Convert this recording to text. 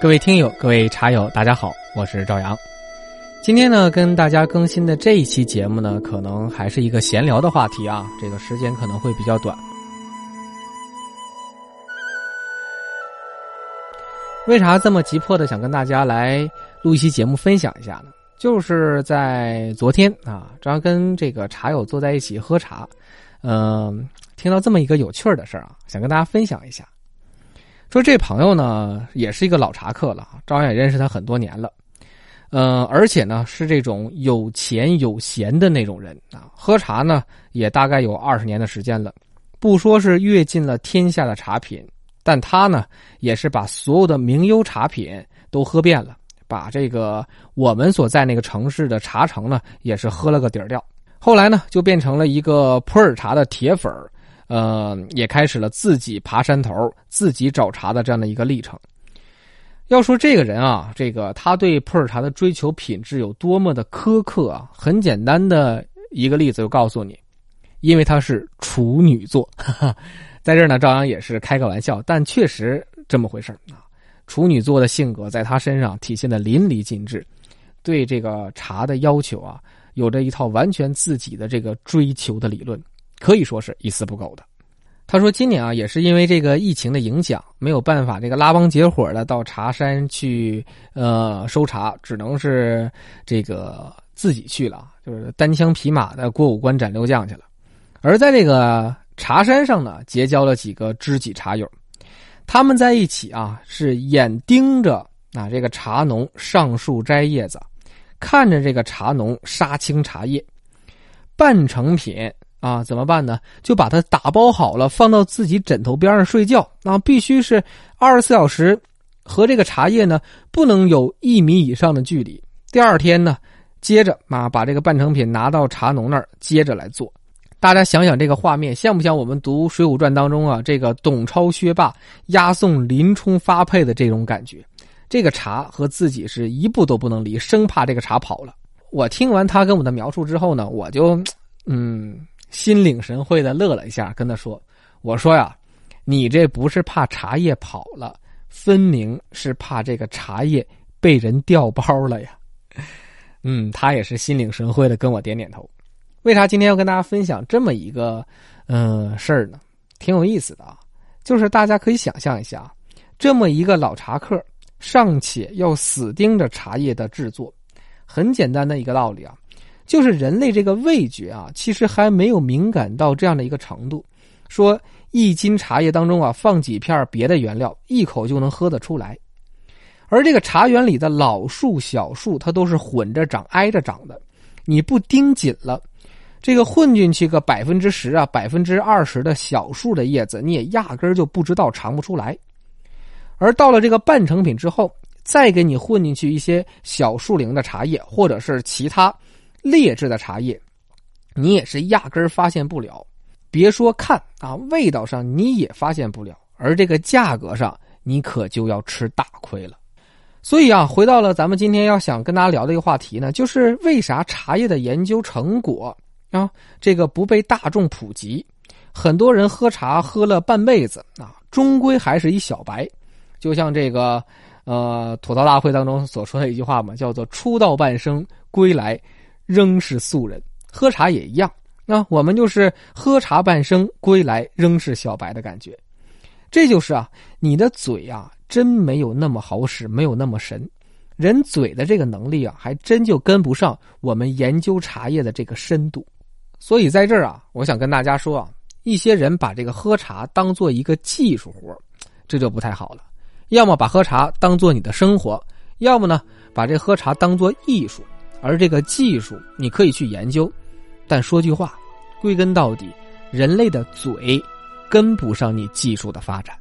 各位听友，各位茶友，大家好，我是赵阳。今天呢，跟大家更新的这一期节目呢，可能还是一个闲聊的话题啊，这个时间可能会比较短。为啥这么急迫的想跟大家来录一期节目分享一下呢？就是在昨天啊，正跟这个茶友坐在一起喝茶，嗯，听到这么一个有趣儿的事儿啊，想跟大家分享一下。说这朋友呢，也是一个老茶客了，照样也认识他很多年了，嗯，而且呢是这种有钱有闲的那种人啊，喝茶呢也大概有二十年的时间了，不说是阅尽了天下的茶品，但他呢也是把所有的名优茶品都喝遍了，把这个我们所在那个城市的茶城呢也是喝了个底儿掉，后来呢就变成了一个普洱茶的铁粉儿。呃，也开始了自己爬山头、自己找茬的这样的一个历程。要说这个人啊，这个他对普洱茶的追求品质有多么的苛刻啊，很简单的一个例子就告诉你，因为他是处女座，在这儿呢，赵阳也是开个玩笑，但确实这么回事啊。处女座的性格在他身上体现的淋漓尽致，对这个茶的要求啊，有着一套完全自己的这个追求的理论。可以说是一丝不苟的。他说：“今年啊，也是因为这个疫情的影响，没有办法这个拉帮结伙的到茶山去呃收茶，只能是这个自己去了，就是单枪匹马的过五关斩六将去了。而在这个茶山上呢，结交了几个知己茶友，他们在一起啊，是眼盯着啊这个茶农上树摘叶子，看着这个茶农杀青茶叶，半成品。”啊，怎么办呢？就把它打包好了，放到自己枕头边上睡觉。啊，必须是二十四小时，和这个茶叶呢不能有一米以上的距离。第二天呢，接着啊把这个半成品拿到茶农那儿，接着来做。大家想想这个画面，像不像我们读《水浒传》当中啊这个董超、薛霸押送林冲发配的这种感觉？这个茶和自己是一步都不能离，生怕这个茶跑了。我听完他跟我的描述之后呢，我就嗯。心领神会的乐了一下，跟他说：“我说呀，你这不是怕茶叶跑了，分明是怕这个茶叶被人调包了呀。”嗯，他也是心领神会的跟我点点头。为啥今天要跟大家分享这么一个嗯事儿呢？挺有意思的啊，就是大家可以想象一下，这么一个老茶客尚且要死盯着茶叶的制作，很简单的一个道理啊。就是人类这个味觉啊，其实还没有敏感到这样的一个程度，说一斤茶叶当中啊放几片别的原料，一口就能喝得出来。而这个茶园里的老树、小树，它都是混着长、挨着长的，你不盯紧了，这个混进去个百分之十啊、百分之二十的小树的叶子，你也压根儿就不知道尝不出来。而到了这个半成品之后，再给你混进去一些小树龄的茶叶，或者是其他。劣质的茶叶，你也是压根儿发现不了。别说看啊，味道上你也发现不了，而这个价格上你可就要吃大亏了。所以啊，回到了咱们今天要想跟大家聊的一个话题呢，就是为啥茶叶的研究成果啊，这个不被大众普及？很多人喝茶喝了半辈子啊，终归还是一小白。就像这个呃吐槽大会当中所说的一句话嘛，叫做“出道半生，归来”。仍是素人，喝茶也一样。那我们就是喝茶半生，归来仍是小白的感觉。这就是啊，你的嘴啊，真没有那么好使，没有那么神。人嘴的这个能力啊，还真就跟不上我们研究茶叶的这个深度。所以在这儿啊，我想跟大家说啊，一些人把这个喝茶当做一个技术活这就不太好了。要么把喝茶当做你的生活，要么呢，把这喝茶当做艺术。而这个技术你可以去研究，但说句话，归根到底，人类的嘴跟不上你技术的发展。